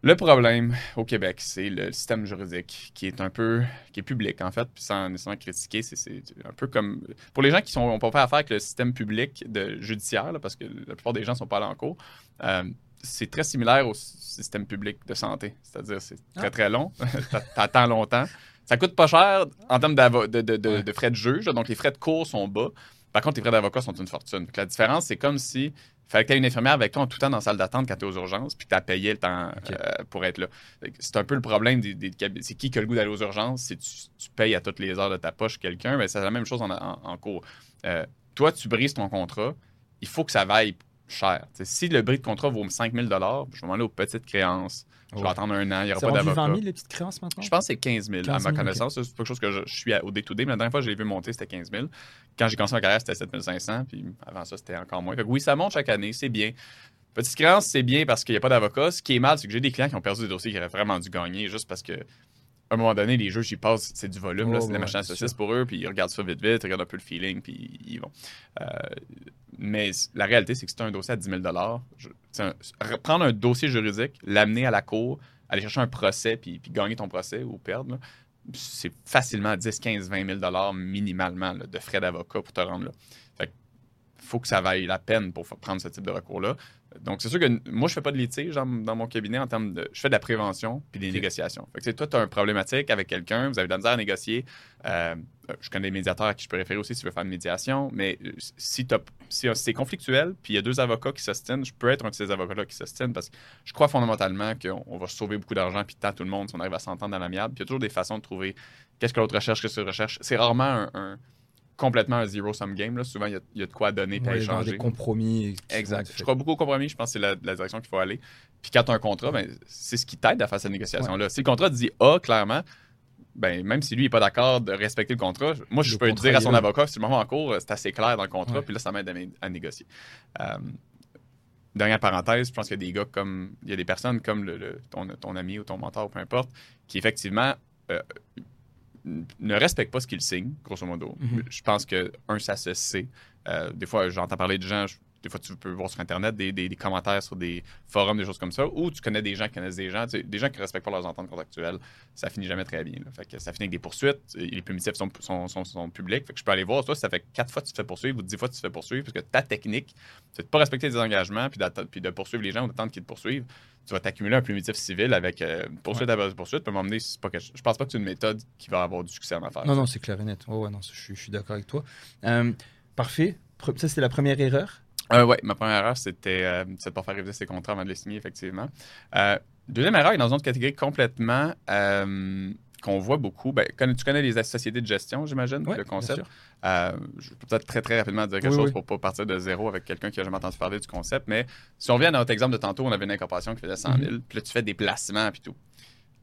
Le problème au Québec, c'est le système juridique qui est un peu qui est public en fait, puis sans nécessairement critiquer, c'est un peu comme pour les gens qui sont pas faire affaire avec le système public de judiciaire, parce que la plupart des gens sont pas allés en cours. Euh, c'est très similaire au système public de santé, c'est-à-dire c'est très ah. très long, (laughs) t'attends longtemps. Ça coûte pas cher en termes de, frais de juge. Donc, les frais de cours sont bas. Par contre, les frais d'avocat sont une fortune. la différence, c'est comme si fallait que tu aies une infirmière avec toi en tout temps dans la salle d'attente quand tu es aux urgences, puis tu as payé le temps euh, pour être là. C'est un peu le problème des, des C'est qui qui a le goût d'aller aux urgences? Si tu, payes à toutes les heures de ta poche quelqu'un, mais c'est la même chose en, cours. Euh, toi, tu brises ton contrat, il faut que ça vaille cher. si le bris de contrat vaut 5 000 je vais demander aux petites créances. Je vais attendre un an, il n'y aura pas d'avocat. 20 000 les petites créances maintenant? Je pense que c'est 15 000 à ma connaissance. C'est quelque chose que je, suis au day-to-day, mais la dernière fois que je l'ai vu monter, c'était 15 000. Quand j'ai commencé ma carrière, c'était 7 500, puis avant ça, c'était encore moins. oui, ça monte chaque année, c'est bien. Petite créance, c'est bien parce qu'il n'y a pas d'avocat. Ce qui est mal, c'est que j'ai des clients qui ont perdu des dossiers qui auraient vraiment dû gagner juste parce que à un moment donné, les juges, ils passent, c'est du volume, c'est la machine à saucisse pour eux, puis ils regardent ça vite, vite, ils regardent un peu le feeling, puis ils vont. Euh, mais la réalité, c'est que c'est un dossier à 10 000 prendre un dossier juridique, l'amener à la cour, aller chercher un procès, puis, gagner ton procès ou perdre, c'est facilement 10, 15, 20 000 minimalement de frais d'avocat pour te rendre là. Fait faut que ça vaille la peine pour prendre ce type de recours-là. Donc, c'est sûr que moi, je fais pas de litige dans, mon cabinet en termes de. Je fais de la prévention puis des négociations. Fait que, toi, tu as une problématique avec quelqu'un, vous avez de la misère à négocier. Euh, je connais des médiateurs à qui je peux référer aussi si tu veux faire une médiation, mais euh, si, si c'est conflictuel, puis il y a deux avocats qui s'ostinent, je peux être un de ces avocats-là qui s'ostinent parce que je crois fondamentalement qu'on va sauver beaucoup d'argent puis de tout le monde si on arrive à s'entendre dans l'amiable. Puis il y a toujours des façons de trouver qu'est-ce que l'autre recherche, qu'est-ce que recherche. C'est rarement un complètement un zero-sum game. Là. Souvent, il y, a de quoi donner et échanger. des compromis. Exact. Je crois beaucoup au compromis. Je pense que c'est la, direction qu'il faut aller. Puis quand tu as un contrat, ben, c'est ce qui t'aide à faire cette négociation-là. Si le contrat dit A, clairement, ben, même si lui n'est pas d'accord de respecter le contrat, moi, je peux dire à son avocat, si le moment en cours, c'est assez clair dans le contrat, puis là, ça m'aide à, négocier. Euh, dernière parenthèse, je pense qu'il y a des gars comme. Il y a des personnes comme le, ton, ami ou ton mentor, peu importe, qui effectivement. Euh, ne respecte pas ce qu'il signe, grosso modo. Mhm. Je pense que, un, ça se sait. Euh, des fois, j'entends parler de gens, des fois, tu peux voir sur Internet des, commentaires sur des forums, des choses comme ça, ou tu connais des gens qui connaissent des gens, des gens qui ne respectent pas leurs ententes contractuelles. Ça finit jamais très bien. Fait que ça finit avec des poursuites. Les primitifs sont, sont, publics. Fait que je peux aller voir. Toi, ça fait quatre fois que tu te fais poursuivre ou dix fois que tu te fais poursuivre, parce que ta technique, c'est de ne pas respecter tes engagements puis, puis de poursuivre les gens ou d'attendre qu'ils te poursuivent tu vas t'accumuler un primitif civil avec euh, poursuite à poursuite. Peut m'emmener, pas que je, pense pas que c'est une méthode qui va avoir du succès en affaires. Non, non, c'est clair et net. Oh, ouais, non, je, suis d'accord avec toi. Euh, parfait. Ça, c'était la première erreur? Euh, oui, ma première erreur, c'était euh, de ne pas faire réviser ses contrats avant de les signer, effectivement. deuxième erreur est dans une autre catégorie complètement qu'on voit beaucoup. Ben, tu connais les sociétés de gestion, j'imagine, le concept? Euh, je peux peut-être très, très rapidement dire quelque chose pour ne pas partir de zéro avec quelqu'un qui n'a jamais entendu parler du concept. Mais si on vient à notre exemple de tantôt, on avait une incorporation qui faisait 100 000, mhm. puis là, tu fais des placements, puis tout.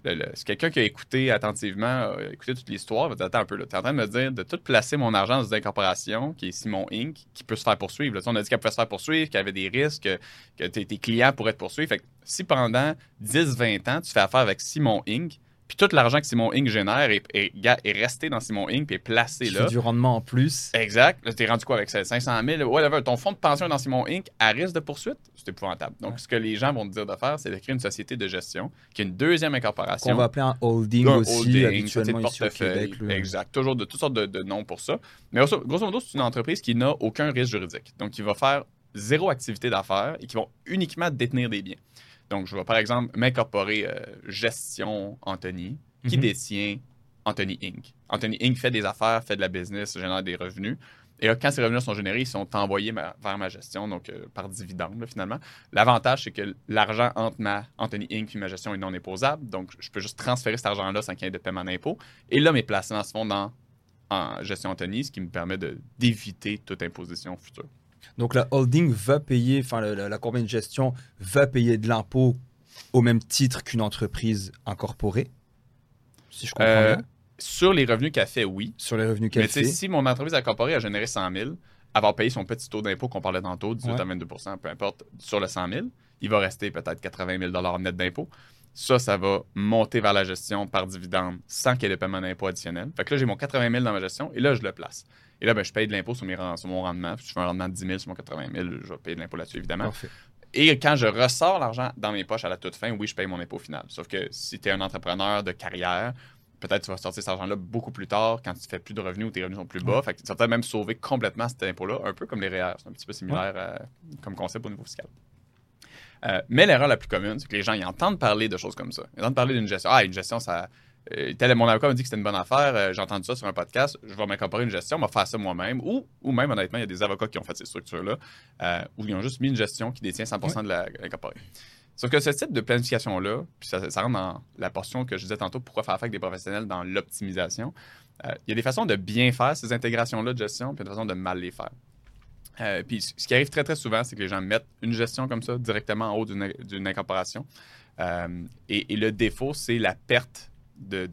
C'est quelqu'un qui a écouté attentivement, écouté toute l'histoire, va dire Attends un peu, tu es en train de me dire de tout placer mon argent dans une incorporation qui est Simon Inc., qui peut se faire poursuivre. on a dit qu'elle pouvait se faire poursuivre, qu'il y avait des risques, que, tes clients pourraient être poursuivre. Fait si pendant 10-20 ans, tu fais affaire avec Simon Inc., puis tout l'argent que Simon Inc. génère est, est, resté dans Simon Inc. puis est placé là. du rendement en plus. Exact. Là, t'es rendu quoi avec ça? 500 000? Whatever. Ton fonds de pension dans Simon Inc. à risque de poursuite, c'est épouvantable. Donc, ce que les gens vont te dire de faire, c'est de créer une société de gestion qui est une deuxième incorporation. Qu'on va appeler un holding aussi, holding, habituellement ici au Québec. Exact. Toujours de toutes sortes de, noms pour ça. Mais grosso modo, c'est une entreprise qui n'a aucun risque juridique. Donc, qui va faire zéro activité d'affaires et qui vont uniquement détenir des biens. Donc, je vais par exemple m'incorporer euh, Gestion Anthony qui mhm. détient Anthony Inc. Anthony Inc. fait des affaires, fait de la business, génère des revenus. Et là, quand ces revenus sont générés, ils sont envoyés vers ma gestion, donc euh, par dividende, finalement. L'avantage, c'est que l'argent entre ma Anthony Inc. et ma gestion est non imposable. Donc, je peux juste transférer cet argent-là sans qu'il y ait de paiement d'impôt. Et là, mes placements se font dans en gestion Anthony, ce qui me permet d'éviter toute imposition future. Donc, la holding va payer, enfin, la, la compagnie de gestion va payer de l'impôt au même titre qu'une entreprise incorporée si je comprends euh, bien. Sur les revenus qu'elle fait, oui. Sur les revenus qu'elle fait. si mon entreprise incorporée a généré 100 000, avoir payé son petit taux d'impôt qu'on parlait tantôt, 18 à 22% peu importe, sur le 100 000, il va rester peut-être 80 000 net d'impôt. Ça, ça va monter vers la gestion par dividende sans qu'il y ait de paiement d'impôt additionnel. Fait que là, j'ai mon 80 000 dans ma gestion et là, je le place. Et là, ben, je paye de l'impôt sur, sur, mon rendement. Si je fais un rendement de 10 000 sur mon 80 000, je vais payer de l'impôt là-dessus, évidemment. Et quand je ressors l'argent dans mes poches à la toute fin, oui, je paye mon impôt final. Sauf que si tu es un entrepreneur de carrière, peut-être tu vas sortir cet argent-là beaucoup plus tard quand tu fais plus de revenus ou tes revenus sont plus bas. Fait que ça va peut-être même sauver complètement cet impôt-là, un peu comme les REER. C'est un petit peu similaire euh, comme concept au niveau fiscal. Euh, mais l'erreur la plus commune, c'est que les gens ils entendent parler de choses comme ça. Ils entendent parler d'une gestion. Ah, une gestion, ça, euh, tel mon avocat m'a dit que c'était une bonne affaire, euh, j'ai entendu ça sur un podcast, je vais m'incorporer une gestion, je vais faire ça moi-même. Ou, ou même, honnêtement, il y a des avocats qui ont fait ces structures-là, euh, où ils ont juste mis une gestion qui détient 100% de l'incorporé. Sauf que ce type de planification-là, puis ça, ça, rentre dans la portion que je disais tantôt, pourquoi faire affaire avec des professionnels dans l'optimisation, il y a des façons de bien faire ces intégrations-là de gestion, puis des façons de mal les faire. Euh, puis ce qui arrive très très souvent, c'est que les gens mettent une gestion comme ça directement en haut d'une incorporation. Euh, et, le défaut, c'est la perte de,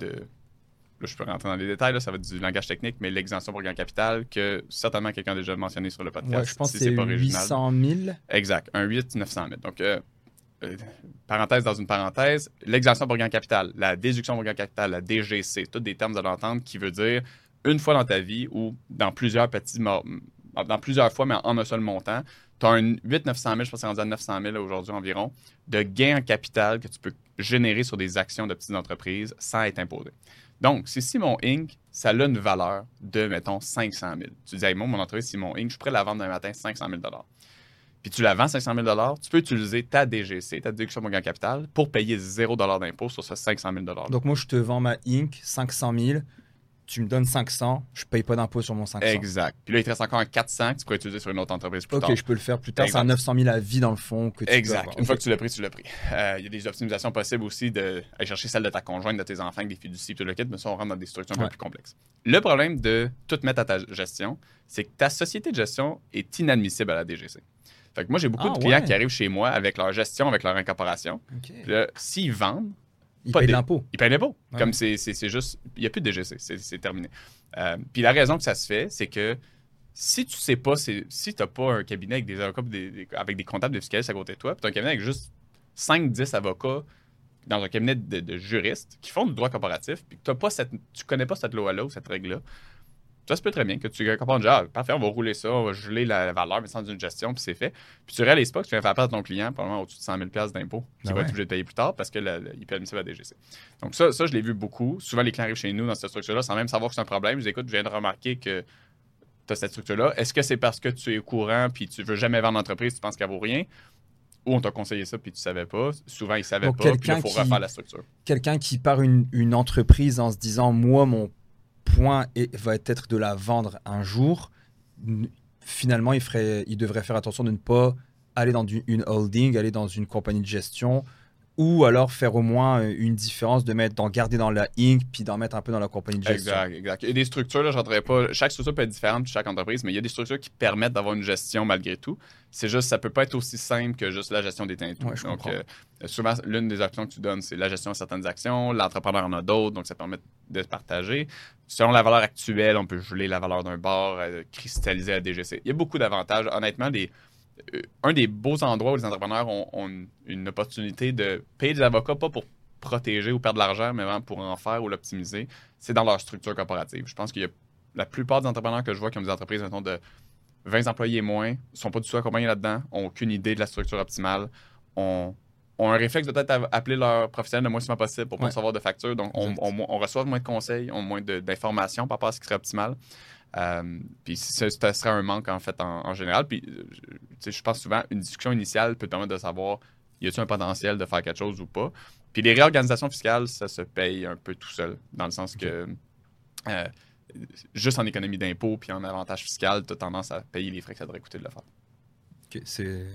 Là, je peux rentrer dans les détails, là, ça va être du langage technique, mais l'exemption pour gain capital que certainement quelqu'un a déjà mentionné sur le podcast. Ouais, je pense que c'est 800 000. Exact, un 8 900 000. Donc, euh, parenthèse dans une parenthèse, l'exemption pour gain capital, la déduction pour gain capital, la DGC, tous des termes de l'entendre qui veut dire une fois dans ta vie ou dans plusieurs petits dans plusieurs fois, mais en un seul montant. Tu as un 8 900 000, je pense que c'est à 900 000 aujourd'hui environ, de gains en capital que tu peux générer sur des actions de petites entreprises sans être imposé. Donc, si Simon Inc., ça a une valeur de, mettons, 500 000. Tu dis, moi, mon entreprise Simon Inc., je pourrais la vendre un matin 500 000 puis tu la vends 500 000 tu peux utiliser ta DGC, ta déduction de gain capital, pour payer 0 d'impôt sur ce 500 000 Donc, moi, je te vends ma Inc. 500 000 tu me donnes 500, je paye pas d'impôt sur mon 500. Exact. Puis là, il te reste encore un 400 que tu pourrais utiliser sur une autre entreprise plus tard. Ok, je peux le faire plus tard. C'est un 900 000 à vie dans le fond que tu Exact. Une fois que tu l'as pris, tu l'as pris. Euh, il y a des optimisations possibles aussi d'aller chercher celle de ta conjointe, de tes enfants, avec des fiducies, tout le kit, mais ça, on rentre dans des structures un peu plus complexes. Le problème de tout mettre à ta gestion, c'est que ta société de gestion est inadmissible à la DGC. Fait que moi, j'ai beaucoup ah, de clients qui arrivent chez moi avec leur gestion, avec leur incorporation. S'ils vendent, il paye l'impôt. Il paye l'impôt. Comme c'est juste. Il n'y a plus de DGC. C'est terminé. Euh, puis la raison que ça se fait, c'est que si tu sais pas, si tu n'as pas un cabinet avec des avocats, avec des comptables de fiscalistes à côté de toi, puis tu as un cabinet avec juste 5-10 avocats dans un cabinet de, juristes qui font du droit corporatif, puis que tu ne connais pas cette loi-là ou cette règle-là, ça se peut très bien que tu comprends déjà, ah, parfait, on va rouler ça, on va geler la valeur, mais sans une gestion, puis c'est fait. Puis tu réalises pas que tu viens faire perdre ton client probablement au-dessus de 100 000 d'impôts qu'il va être obligé de payer plus tard parce qu'il peut admettre la DGC. Donc ça, ça je l'ai vu beaucoup. Souvent, les clients arrivent chez nous dans cette structure-là sans même savoir que c'est un problème. Ils disent, écoute, je viens de remarquer que tu as cette structure-là. Est-ce que c'est parce que tu es au courant puis tu veux jamais vendre l'entreprise, tu penses qu'elle vaut rien? Ou on t'a conseillé ça puis tu savais pas. Souvent, ils savaient pas. Puis il faut refaire la structure. Quelqu'un qui part une, une entreprise en se disant, moi, mon point va être de la vendre un jour, finalement, il, ferait, il devrait faire attention de ne pas aller dans une holding, aller dans une compagnie de gestion, ou alors faire au moins euh, une différence de mettre d'en garder dans la Inc puis d'en mettre un peu dans la compagnie de gestion. Exact, exact. Il y a des structures là, j'entrerai pas. Chaque structure peut être différente de chaque entreprise, mais il y a des structures qui permettent d'avoir une gestion malgré tout. C'est juste ça peut pas être aussi simple que juste la gestion des teintes. donc euh, souvent l'une des options que tu donnes c'est la gestion de certaines actions, l'entrepreneur en a d'autres, donc ça permet de partager. Selon la valeur actuelle, on peut geler la valeur d'un bar, euh, cristalliser la DGC. Il y a beaucoup d'avantages. Honnêtement, des euh, un des beaux endroits où les entrepreneurs ont, une opportunité de payer des avocats, pas pour protéger ou perdre de l'argent, mais vraiment pour en faire ou l'optimiser, c'est dans leur structure corporative. Je pense qu'il y a la plupart des entrepreneurs que je vois qui ont des entreprises mettons, de 20 employés et moins, ne sont pas du tout accompagnés là-dedans, ont aucune idée de la structure optimale, ont, un réflexe de peut-être appeler leur professionnel le moins souvent possible pour ne pas recevoir de factures. Donc, on, reçoit moins de conseils, on moins d'informations par rapport à ce qui serait optimal. Euh, puis ce, serait un manque en fait en, général. Puis euh, je pense souvent une discussion initiale peut permettre de savoir y a-t-il un potentiel de faire quelque chose ou pas? Puis les réorganisations fiscales, ça se paye un peu tout seul, dans le sens que euh, juste en économie d'impôt puis en avantage fiscal, tu as tendance à payer les frais que ça devrait coûter de le faire. c'est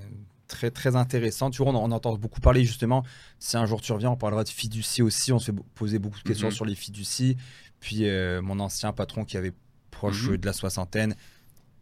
très très intéressant. Tu vois, on, entend beaucoup parler justement. Si un jour tu reviens, on parlera de fiducie aussi. On se fait poser beaucoup de questions mm-hmm. sur les fiducies. Puis mon ancien patron qui avait proche mhm. de la soixantaine,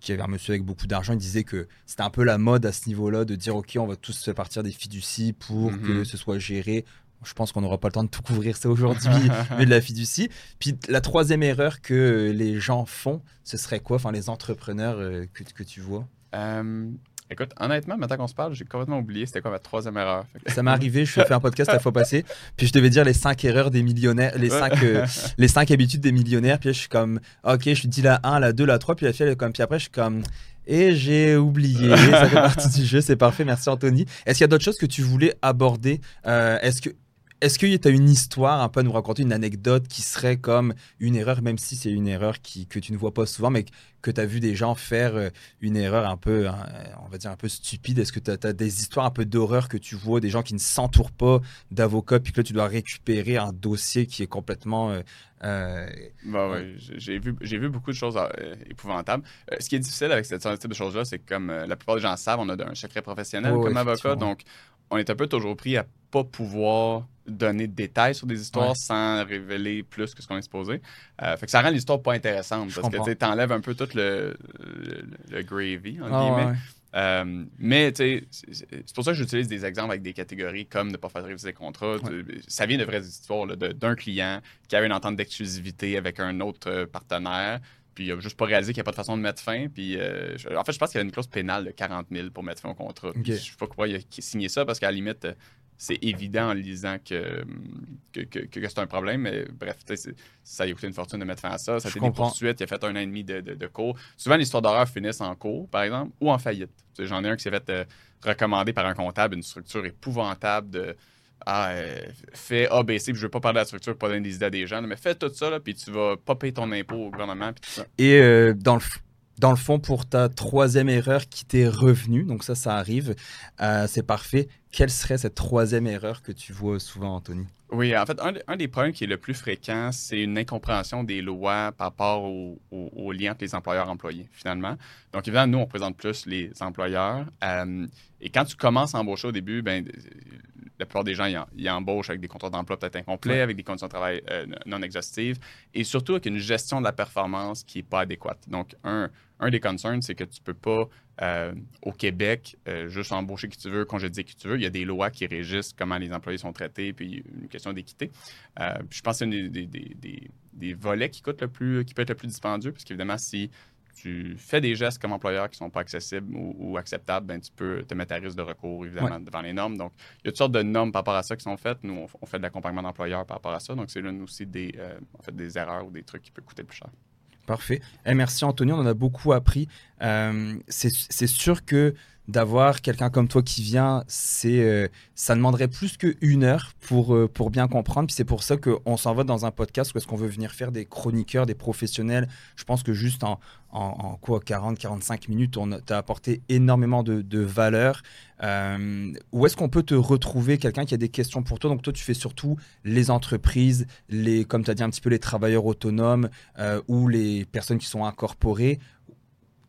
qui avait un monsieur avec beaucoup d'argent, il disait que c'était un peu la mode à ce niveau-là de dire ok, on va tous se partir des fiducies pour que mhm. ce soit géré. Je pense qu'on n'aura pas le temps de tout couvrir ça aujourd'hui, (laughs) mais de la fiducie. Puis la troisième erreur que les gens font, ce serait quoi? Enfin, les entrepreneurs euh, que, que tu vois? Euh, Écoute, honnêtement, maintenant qu'on se parle, j'ai complètement oublié c'était quoi ma troisième erreur. Ça m'est arrivé, je fait un podcast la fois passée, puis je devais dire les cinq erreurs des millionnaires, les, cinq, euh, les cinq habitudes des millionnaires, puis je suis comme, ok, je dis la 1, la 2, la 3, puis la fille, elle est comme, puis après, je suis comme, et j'ai oublié, ça fait partie du jeu, c'est parfait, merci Anthony. Est-ce qu'il y a d'autres choses que tu voulais aborder? Euh, Est-ce que est-ce que tu as une histoire un peu à nous raconter, une anecdote qui serait comme une erreur, même si c'est une erreur qui, que tu ne vois pas souvent, mais que tu as vu des gens faire euh, une erreur un peu, hein, on va dire un peu stupide? Est-ce que tu as, des histoires un peu d'horreur que tu vois, des gens qui ne s'entourent pas d'avocats, puis que là tu dois récupérer un dossier qui est complètement... Euh, euh, bah j'ai vu, vu beaucoup de choses épouvantables. ce qui est difficile avec cette type de choses-là, c'est que comme la plupart des gens savent, on a un secret professionnel comme avocat, donc on est un peu toujours pris à pas pouvoir donner de détails sur des histoires sans révéler plus que ce qu'on est supposé. Euh, fait que ça rend l'histoire pas intéressante parce que tu enlèves un peu tout le, le, gravy, entre ah, guillemets. Euh, mais c'est pour ça que j'utilise des exemples avec des catégories comme ne pas faire réviser les contrats. Ça vient de vraies histoires d'un client qui avait une entente d'exclusivité avec un autre euh, partenaire. Puis il n'a juste pas réalisé qu'il n'y a pas de façon de mettre fin. Puis euh, en fait, je pense qu'il y a une clause pénale de 40 000 pour mettre fin au contrat. Je ne sais pas pourquoi il a signé ça parce qu'à la limite, c'est évident en lisant que, que, c'est un problème. Mais bref, ça a coûté une fortune de mettre fin à ça. Ça a été des poursuites. Il a fait un an et demi de, de, cours. Souvent, l'histoire d'horreur finissent en cours, par exemple, ou en faillite. J'en ai un qui s'est fait euh, recommander par un comptable une structure épouvantable de. Ah, euh, fais ABC, puis je veux pas parler de la structure, pas donner des idées à des gens, mais fais tout ça, là, puis tu vas pas payer ton impôt au gouvernement. Puis tout ça. Et euh, dans le dans le fond, pour ta troisième erreur qui t'est revenue, donc ça, ça arrive, euh, c'est parfait. Quelle serait cette troisième erreur que tu vois souvent, Anthony? Oui, en fait, un, des problèmes qui est le plus fréquent, c'est une incompréhension des lois par rapport aux au, liens entre les employeurs et employés, finalement. Donc, évidemment, nous, on présente plus les employeurs. Euh, et quand tu commences à embaucher au début, ben, la plupart des gens ils, embauchent avec des contrats d'emploi peut-être incomplets, avec des conditions de travail euh, non exhaustives, et surtout avec une gestion de la performance qui n'est pas adéquate. Donc, un, un des concerns, c'est que tu ne peux pas, euh, au Québec, euh, juste embaucher qui tu veux, congédier qui tu veux. Il y a des lois qui régissent comment les employés sont traités, puis une question d'équité. je pense que c'est un des, des, des, volets qui, coûte le plus, qui peut être le plus dispendieux, parce qu'évidemment, si tu fais des gestes comme employeur qui ne sont pas accessibles ou, acceptables, ben, tu peux te mettre à risque de recours, évidemment, devant les normes. Donc, il y a toutes sortes de normes par rapport à ça qui sont faites. Nous, on, fait de l'accompagnement d'employeurs par rapport à ça. Donc, c'est l'une aussi des, euh, en fait, des erreurs ou des trucs qui peuvent coûter plus cher. Parfait. Eh, merci Anthony, on en a beaucoup appris. Euh, c'est sûr que d'avoir quelqu'un comme toi qui vient, c'est euh, ça demanderait plus qu'une heure pour, euh, pour bien comprendre. Puis c'est pour ça qu'on s'en va dans un podcast est-ce qu'on veut venir faire des chroniqueurs, des professionnels. Je pense que juste en, en, quoi 40, 45 minutes, on t'a apporté énormément de, de valeur. Euh, où est-ce qu'on peut te retrouver? Quelqu'un qui a des questions pour toi? Donc toi, tu fais surtout les entreprises, les, comme tu as dit un petit peu les travailleurs autonomes ou les personnes qui sont incorporées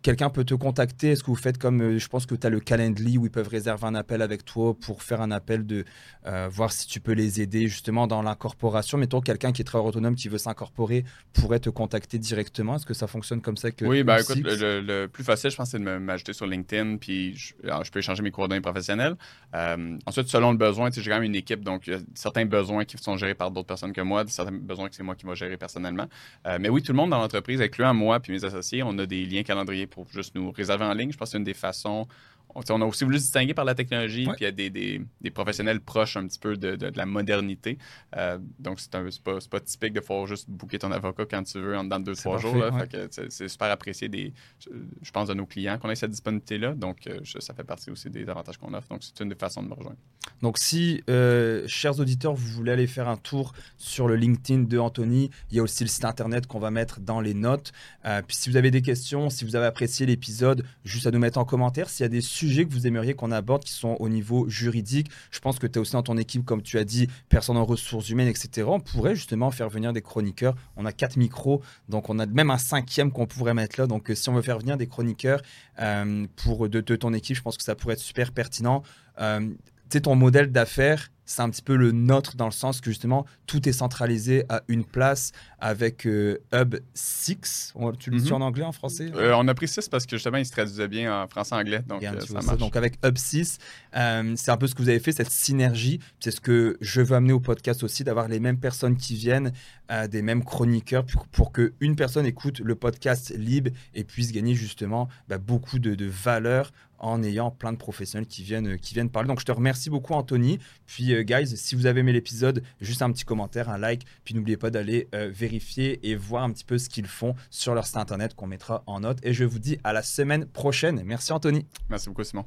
quelqu'un peut te contacter? Est-ce que vous faites comme, euh, je pense que tu as le Calendly où ils peuvent réserver un appel avec toi pour faire un appel de euh, voir si tu peux les aider justement dans l'incorporation? Mettons quelqu'un qui est travailleur autonome qui veut s'incorporer pourrait te contacter directement. Est-ce que ça fonctionne comme ça que Oui, bah, écoute, le, plus facile, je pense, c'est de m'ajouter sur LinkedIn puis je, peux échanger mes coordonnées professionnelles. Euh, ensuite, selon le besoin, j'ai quand même une équipe, donc certains besoins qui sont gérés par d'autres personnes que moi, certains besoins que c'est moi qui vais gérer personnellement. mais oui, tout le monde dans l'entreprise, incluant moi puis mes associés, on a des liens calendriers pour juste nous réserver en ligne. Je pense que c'est une des façons on a aussi voulu se distinguer par la technologie, puis il y a des, des, professionnels proches un petit peu de, de, la modernité. Euh, donc, c'est pas, pas, typique de pouvoir juste booker ton avocat quand tu veux en dans deux, trois jours. C'est super apprécié, des, je pense, de nos clients qu'on ait cette disponibilité-là. Donc, euh, ça fait partie aussi des avantages qu'on offre. Donc, c'est une des façons de me rejoindre. Donc, si, euh, chers auditeurs, vous voulez aller faire un tour sur le LinkedIn de Anthony, il y a aussi le site internet qu'on va mettre dans les notes. puis, si vous avez des questions, si vous avez apprécié l'épisode, juste à nous mettre en commentaire. S'il y a des sujets que vous aimeriez qu'on aborde qui sont au niveau juridique. Je pense que tu es aussi dans ton équipe, comme tu as dit, personne en ressources humaines, etc. On pourrait justement faire venir des chroniqueurs. On a quatre micros, donc on a même un cinquième qu'on pourrait mettre là. Donc euh, si on veut faire venir des chroniqueurs euh, pour de, ton équipe, je pense que ça pourrait être super pertinent. Euh, tu sais, ton modèle d'affaires, c'est un petit peu le nôtre dans le sens que justement tout est centralisé à une place avec euh, Hub 6. Tu le dis mhm. en anglais, en français? Euh, On a pris 6 parce que justement il se traduisait bien en français-anglais. Donc, euh, ça donc avec Hub 6, c'est un peu ce que vous avez fait, cette synergie. C'est ce que je veux amener au podcast aussi, d'avoir les mêmes personnes qui viennent, des mêmes chroniqueurs pour, pour qu'une personne écoute le podcast libre et puisse gagner justement bah, beaucoup de, de valeur en ayant plein de professionnels qui viennent, qui viennent parler. Donc je te remercie beaucoup Anthony. Puis euh, guys, si vous avez aimé l'épisode, juste un petit commentaire, un like, puis n'oubliez pas d'aller euh, vérifier et voir un petit peu ce qu'ils font sur leur site internet qu'on mettra en note. Et je vous dis à la semaine prochaine. Merci Anthony. Merci beaucoup Simon.